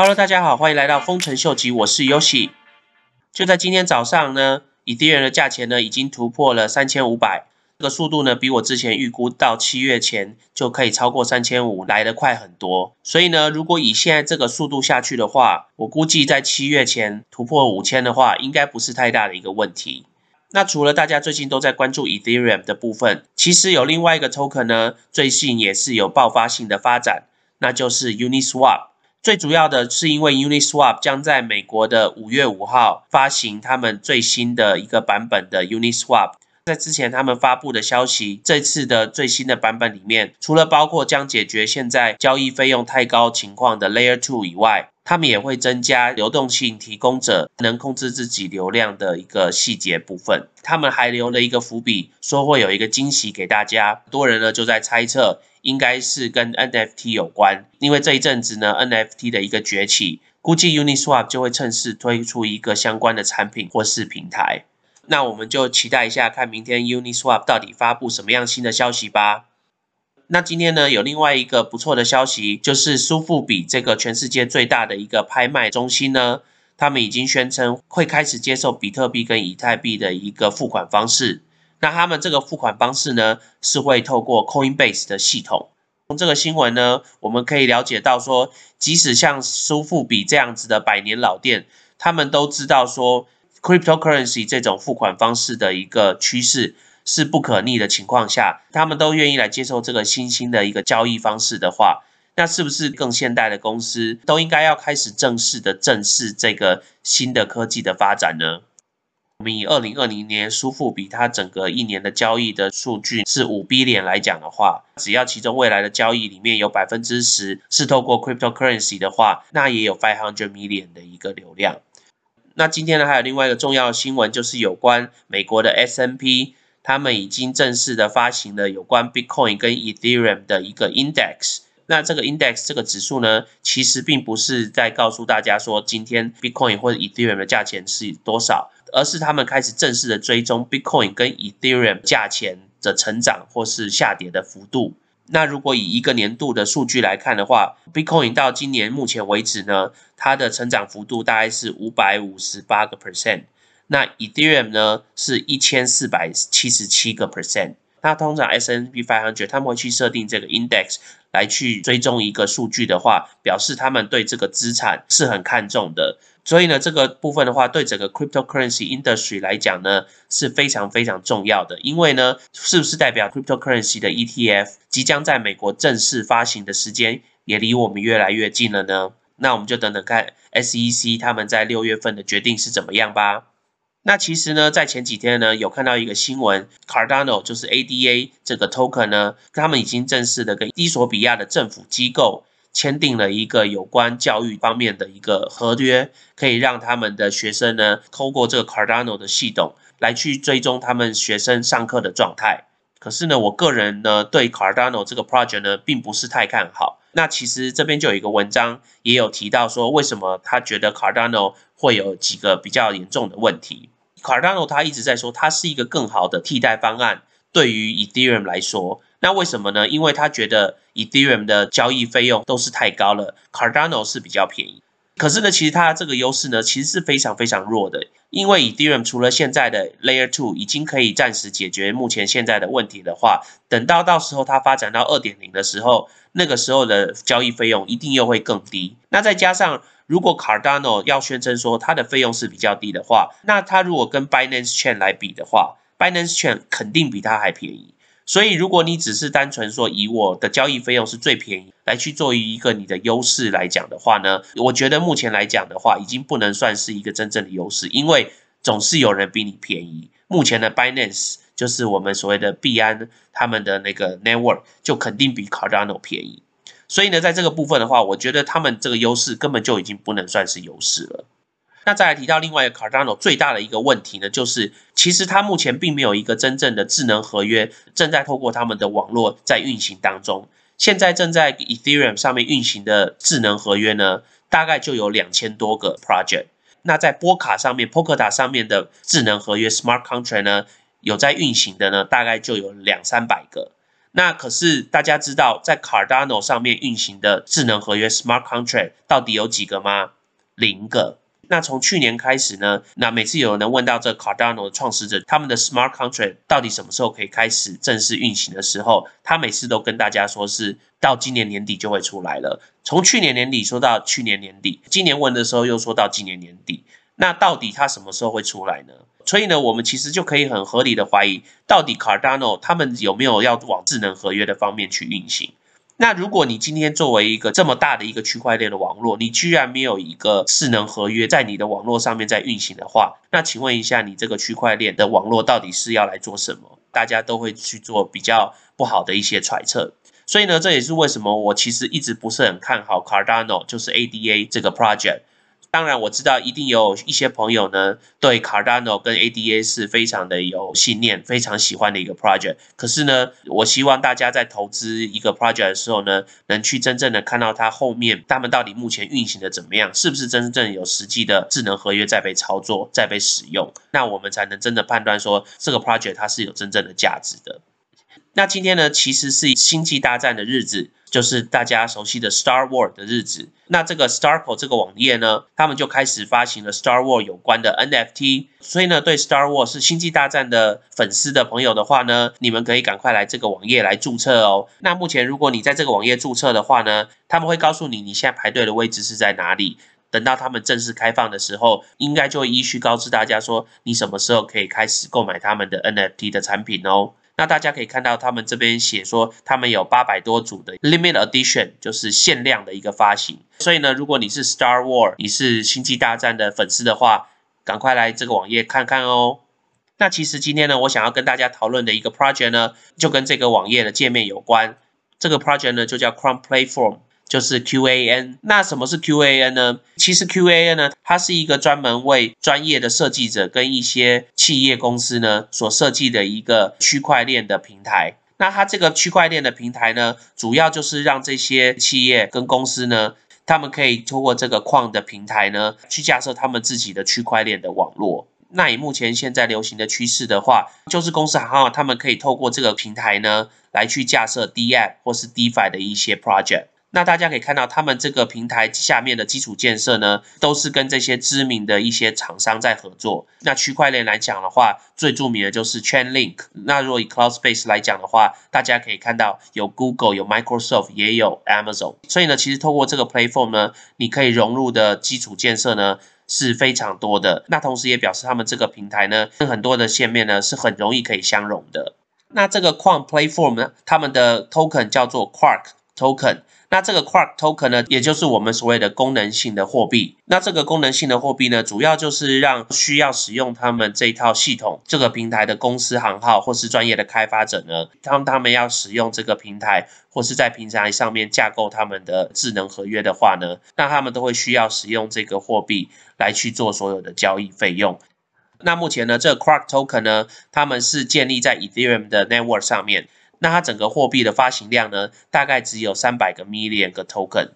Hello，大家好，欢迎来到丰臣秀吉，我是 Yoshi。就在今天早上呢，以太坊的价钱呢已经突破了三千五百，这个速度呢比我之前预估到七月前就可以超过三千五来得快很多。所以呢，如果以现在这个速度下去的话，我估计在七月前突破五千的话，应该不是太大的一个问题。那除了大家最近都在关注 Ethereum 的部分，其实有另外一个 token 呢，最近也是有爆发性的发展，那就是 Uniswap。最主要的是因为 Uniswap 将在美国的五月五号发行他们最新的一个版本的 Uniswap。在之前他们发布的消息，这次的最新的版本里面，除了包括将解决现在交易费用太高情况的 Layer Two 以外，他们也会增加流动性提供者能控制自己流量的一个细节部分。他们还留了一个伏笔，说会有一个惊喜给大家。多人呢就在猜测。应该是跟 NFT 有关，因为这一阵子呢，NFT 的一个崛起，估计 Uniswap 就会趁势推出一个相关的产品或是平台。那我们就期待一下，看明天 Uniswap 到底发布什么样新的消息吧。那今天呢，有另外一个不错的消息，就是苏富比这个全世界最大的一个拍卖中心呢，他们已经宣称会开始接受比特币跟以太币的一个付款方式。那他们这个付款方式呢，是会透过 Coinbase 的系统。从这个新闻呢，我们可以了解到说，即使像苏富比这样子的百年老店，他们都知道说，cryptocurrency 这种付款方式的一个趋势是不可逆的情况下，他们都愿意来接受这个新兴的一个交易方式的话，那是不是更现代的公司都应该要开始正式的正视这个新的科技的发展呢？我们以二零二零年苏富比它整个一年的交易的数据是五 B 点来讲的话，只要其中未来的交易里面有百分之十是透过 cryptocurrency 的话，那也有 five hundred million 的一个流量。那今天呢还有另外一个重要的新闻，就是有关美国的 S N P，他们已经正式的发行了有关 Bitcoin 跟 Ethereum 的一个 index。那这个 index 这个指数呢，其实并不是在告诉大家说今天 Bitcoin 或者 Ethereum 的价钱是多少。而是他们开始正式的追踪 Bitcoin 跟 Ethereum 价钱的成长或是下跌的幅度。那如果以一个年度的数据来看的话，Bitcoin 到今年目前为止呢，它的成长幅度大概是五百五十八个 percent。那 Ethereum 呢是一千四百七十七个 percent。那通常 S N P 500他们会去设定这个 index 来去追踪一个数据的话，表示他们对这个资产是很看重的。所以呢，这个部分的话，对整个 cryptocurrency industry 来讲呢，是非常非常重要的。因为呢，是不是代表 cryptocurrency 的 ETF 即将在美国正式发行的时间也离我们越来越近了呢？那我们就等等看 SEC 他们在六月份的决定是怎么样吧。那其实呢，在前几天呢，有看到一个新闻，Cardano 就是 ADA 这个 token 呢，他们已经正式的跟伊索比亚的政府机构。签订了一个有关教育方面的一个合约，可以让他们的学生呢，透过这个 Cardano 的系统来去追踪他们学生上课的状态。可是呢，我个人呢对 Cardano 这个 project 呢并不是太看好。那其实这边就有一个文章也有提到说，为什么他觉得 Cardano 会有几个比较严重的问题。Cardano 他一直在说，它是一个更好的替代方案，对于 Ethereum 来说。那为什么呢？因为他觉得 Ethereum 的交易费用都是太高了，Cardano 是比较便宜。可是呢，其实它这个优势呢，其实是非常非常弱的。因为 Ethereum 除了现在的 Layer Two 已经可以暂时解决目前现在的问题的话，等到到时候它发展到二点零的时候，那个时候的交易费用一定又会更低。那再加上如果 Cardano 要宣称说它的费用是比较低的话，那它如果跟 Binance Chain 来比的话，Binance Chain 肯定比它还便宜。所以，如果你只是单纯说以我的交易费用是最便宜来去做一个你的优势来讲的话呢，我觉得目前来讲的话，已经不能算是一个真正的优势，因为总是有人比你便宜。目前的 Binance 就是我们所谓的币安，他们的那个 network 就肯定比 Cardano 便宜。所以呢，在这个部分的话，我觉得他们这个优势根本就已经不能算是优势了。那再来提到另外一个 Cardano 最大的一个问题呢，就是其实它目前并没有一个真正的智能合约正在透过他们的网络在运行当中。现在正在 Ethereum 上面运行的智能合约呢，大概就有两千多个 project。那在波卡上面，Polkadot 上面的智能合约 Smart Contract 呢，有在运行的呢，大概就有两三百个。那可是大家知道，在 Cardano 上面运行的智能合约 Smart Contract 到底有几个吗？零个。那从去年开始呢，那每次有人问到这 Cardano 的创始者，他们的 Smart Contract 到底什么时候可以开始正式运行的时候，他每次都跟大家说是到今年年底就会出来了。从去年年底说到去年年底，今年问的时候又说到今年年底。那到底它什么时候会出来呢？所以呢，我们其实就可以很合理的怀疑，到底 Cardano 他们有没有要往智能合约的方面去运行？那如果你今天作为一个这么大的一个区块链的网络，你居然没有一个智能合约在你的网络上面在运行的话，那请问一下，你这个区块链的网络到底是要来做什么？大家都会去做比较不好的一些揣测。所以呢，这也是为什么我其实一直不是很看好 Cardano，就是 ADA 这个 project。当然，我知道一定有一些朋友呢，对 Cardano 跟 ADA 是非常的有信念，非常喜欢的一个 project。可是呢，我希望大家在投资一个 project 的时候呢，能去真正的看到它后面，他们到底目前运行的怎么样，是不是真正有实际的智能合约在被操作，在被使用，那我们才能真的判断说这个 project 它是有真正的价值的。那今天呢，其实是星际大战的日子，就是大家熟悉的 Star War 的日子。那这个 Starco 这个网页呢，他们就开始发行了 Star War 有关的 NFT。所以呢，对 Star War 是星际大战的粉丝的朋友的话呢，你们可以赶快来这个网页来注册哦。那目前如果你在这个网页注册的话呢，他们会告诉你你现在排队的位置是在哪里。等到他们正式开放的时候，应该就会依序告知大家说，你什么时候可以开始购买他们的 NFT 的产品哦。那大家可以看到，他们这边写说，他们有八百多组的 limit edition，就是限量的一个发行。所以呢，如果你是 Star War，你是星际大战的粉丝的话，赶快来这个网页看看哦。那其实今天呢，我想要跟大家讨论的一个 project 呢，就跟这个网页的界面有关。这个 project 呢，就叫 Chrome Platform。就是 QAN，那什么是 QAN 呢？其实 QAN 呢，它是一个专门为专业的设计者跟一些企业公司呢所设计的一个区块链的平台。那它这个区块链的平台呢，主要就是让这些企业跟公司呢，他们可以通过这个矿的平台呢，去架设他们自己的区块链的网络。那以目前现在流行的趋势的话，就是公司行号他们可以透过这个平台呢，来去架设 DApp 或是 DeFi 的一些 project。那大家可以看到，他们这个平台下面的基础建设呢，都是跟这些知名的一些厂商在合作。那区块链来讲的话，最著名的就是 Chainlink。那如果以 Cloud Space 来讲的话，大家可以看到有 Google、有 Microsoft，也有 Amazon。所以呢，其实透过这个 Platform 呢，你可以融入的基础建设呢是非常多的。那同时也表示他们这个平台呢，跟很多的线面呢是很容易可以相融的。那这个矿 Platform 呢，他们的 Token 叫做 Quark Token。那这个 Quark Token 呢，也就是我们所谓的功能性的货币。那这个功能性的货币呢，主要就是让需要使用他们这一套系统、这个平台的公司行号或是专业的开发者呢，当他们要使用这个平台或是在平台上面架构他们的智能合约的话呢，那他们都会需要使用这个货币来去做所有的交易费用。那目前呢，这个 Quark Token 呢，他们是建立在 Ethereum 的 Network 上面。那它整个货币的发行量呢，大概只有三百个 million 个 token。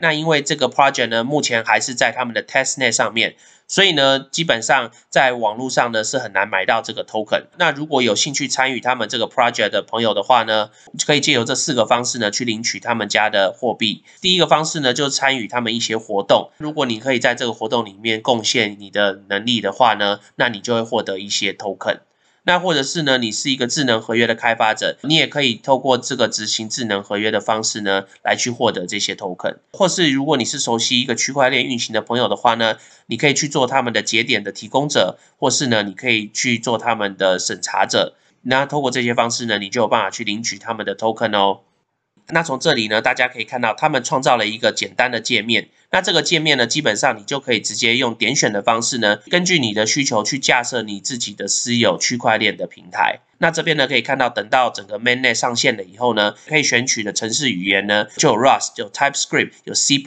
那因为这个 project 呢，目前还是在他们的 testnet 上面。所以呢，基本上在网络上呢是很难买到这个 token。那如果有兴趣参与他们这个 project 的朋友的话呢，可以借由这四个方式呢去领取他们家的货币。第一个方式呢就是参与他们一些活动。如果你可以在这个活动里面贡献你的能力的话呢，那你就会获得一些 token。那或者是呢，你是一个智能合约的开发者，你也可以透过这个执行智能合约的方式呢，来去获得这些 token。或是如果你是熟悉一个区块链运行的朋友的话呢，你可以去做他们的节点的提供者，或是呢，你可以去做他们的审查者。那透过这些方式呢，你就有办法去领取他们的 token 哦。那从这里呢，大家可以看到，他们创造了一个简单的界面。那这个界面呢，基本上你就可以直接用点选的方式呢，根据你的需求去架设你自己的私有区块链的平台。那这边呢，可以看到，等到整个 mainnet 上线了以后呢，可以选取的程式语言呢，就有 Rust，有 TypeScript，有 C++，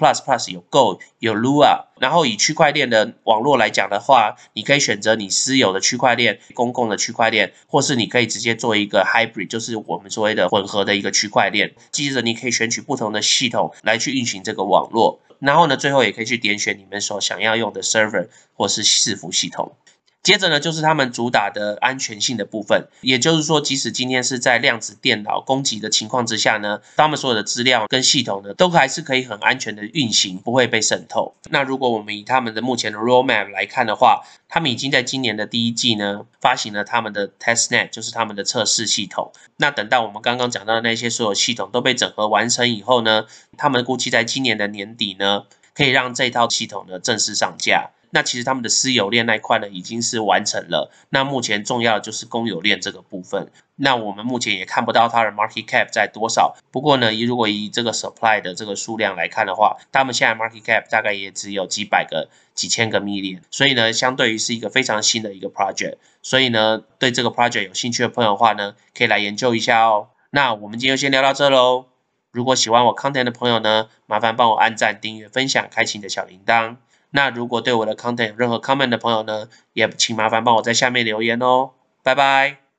有 Go，有 Lua。然后以区块链的网络来讲的话，你可以选择你私有的区块链、公共的区块链，或是你可以直接做一个 hybrid，就是我们所谓的混合的一个区块链。接着，你可以选取不同的系统来去运行这个网络。然后呢，最后也可以去点选你们所想要用的 server 或是伺服系统。接着呢，就是他们主打的安全性的部分，也就是说，即使今天是在量子电脑攻击的情况之下呢，他们所有的资料跟系统呢，都还是可以很安全的运行，不会被渗透。那如果我们以他们的目前的 roadmap 来看的话，他们已经在今年的第一季呢，发行了他们的 testnet，就是他们的测试系统。那等到我们刚刚讲到的那些所有系统都被整合完成以后呢，他们估计在今年的年底呢，可以让这套系统呢正式上架。那其实他们的私有链那一块呢，已经是完成了。那目前重要的就是公有链这个部分。那我们目前也看不到它的 market cap 在多少。不过呢，如果以这个 supply 的这个数量来看的话，他们现在 market cap 大概也只有几百个、几千个 million。所以呢，相对于是一个非常新的一个 project。所以呢，对这个 project 有兴趣的朋友的话呢，可以来研究一下哦。那我们今天就先聊到这喽。如果喜欢我 content 的朋友呢，麻烦帮我按赞、订阅、分享、开启你的小铃铛。那如果对我的 content 有任何 comment 的朋友呢，也请麻烦帮我在下面留言哦，拜拜。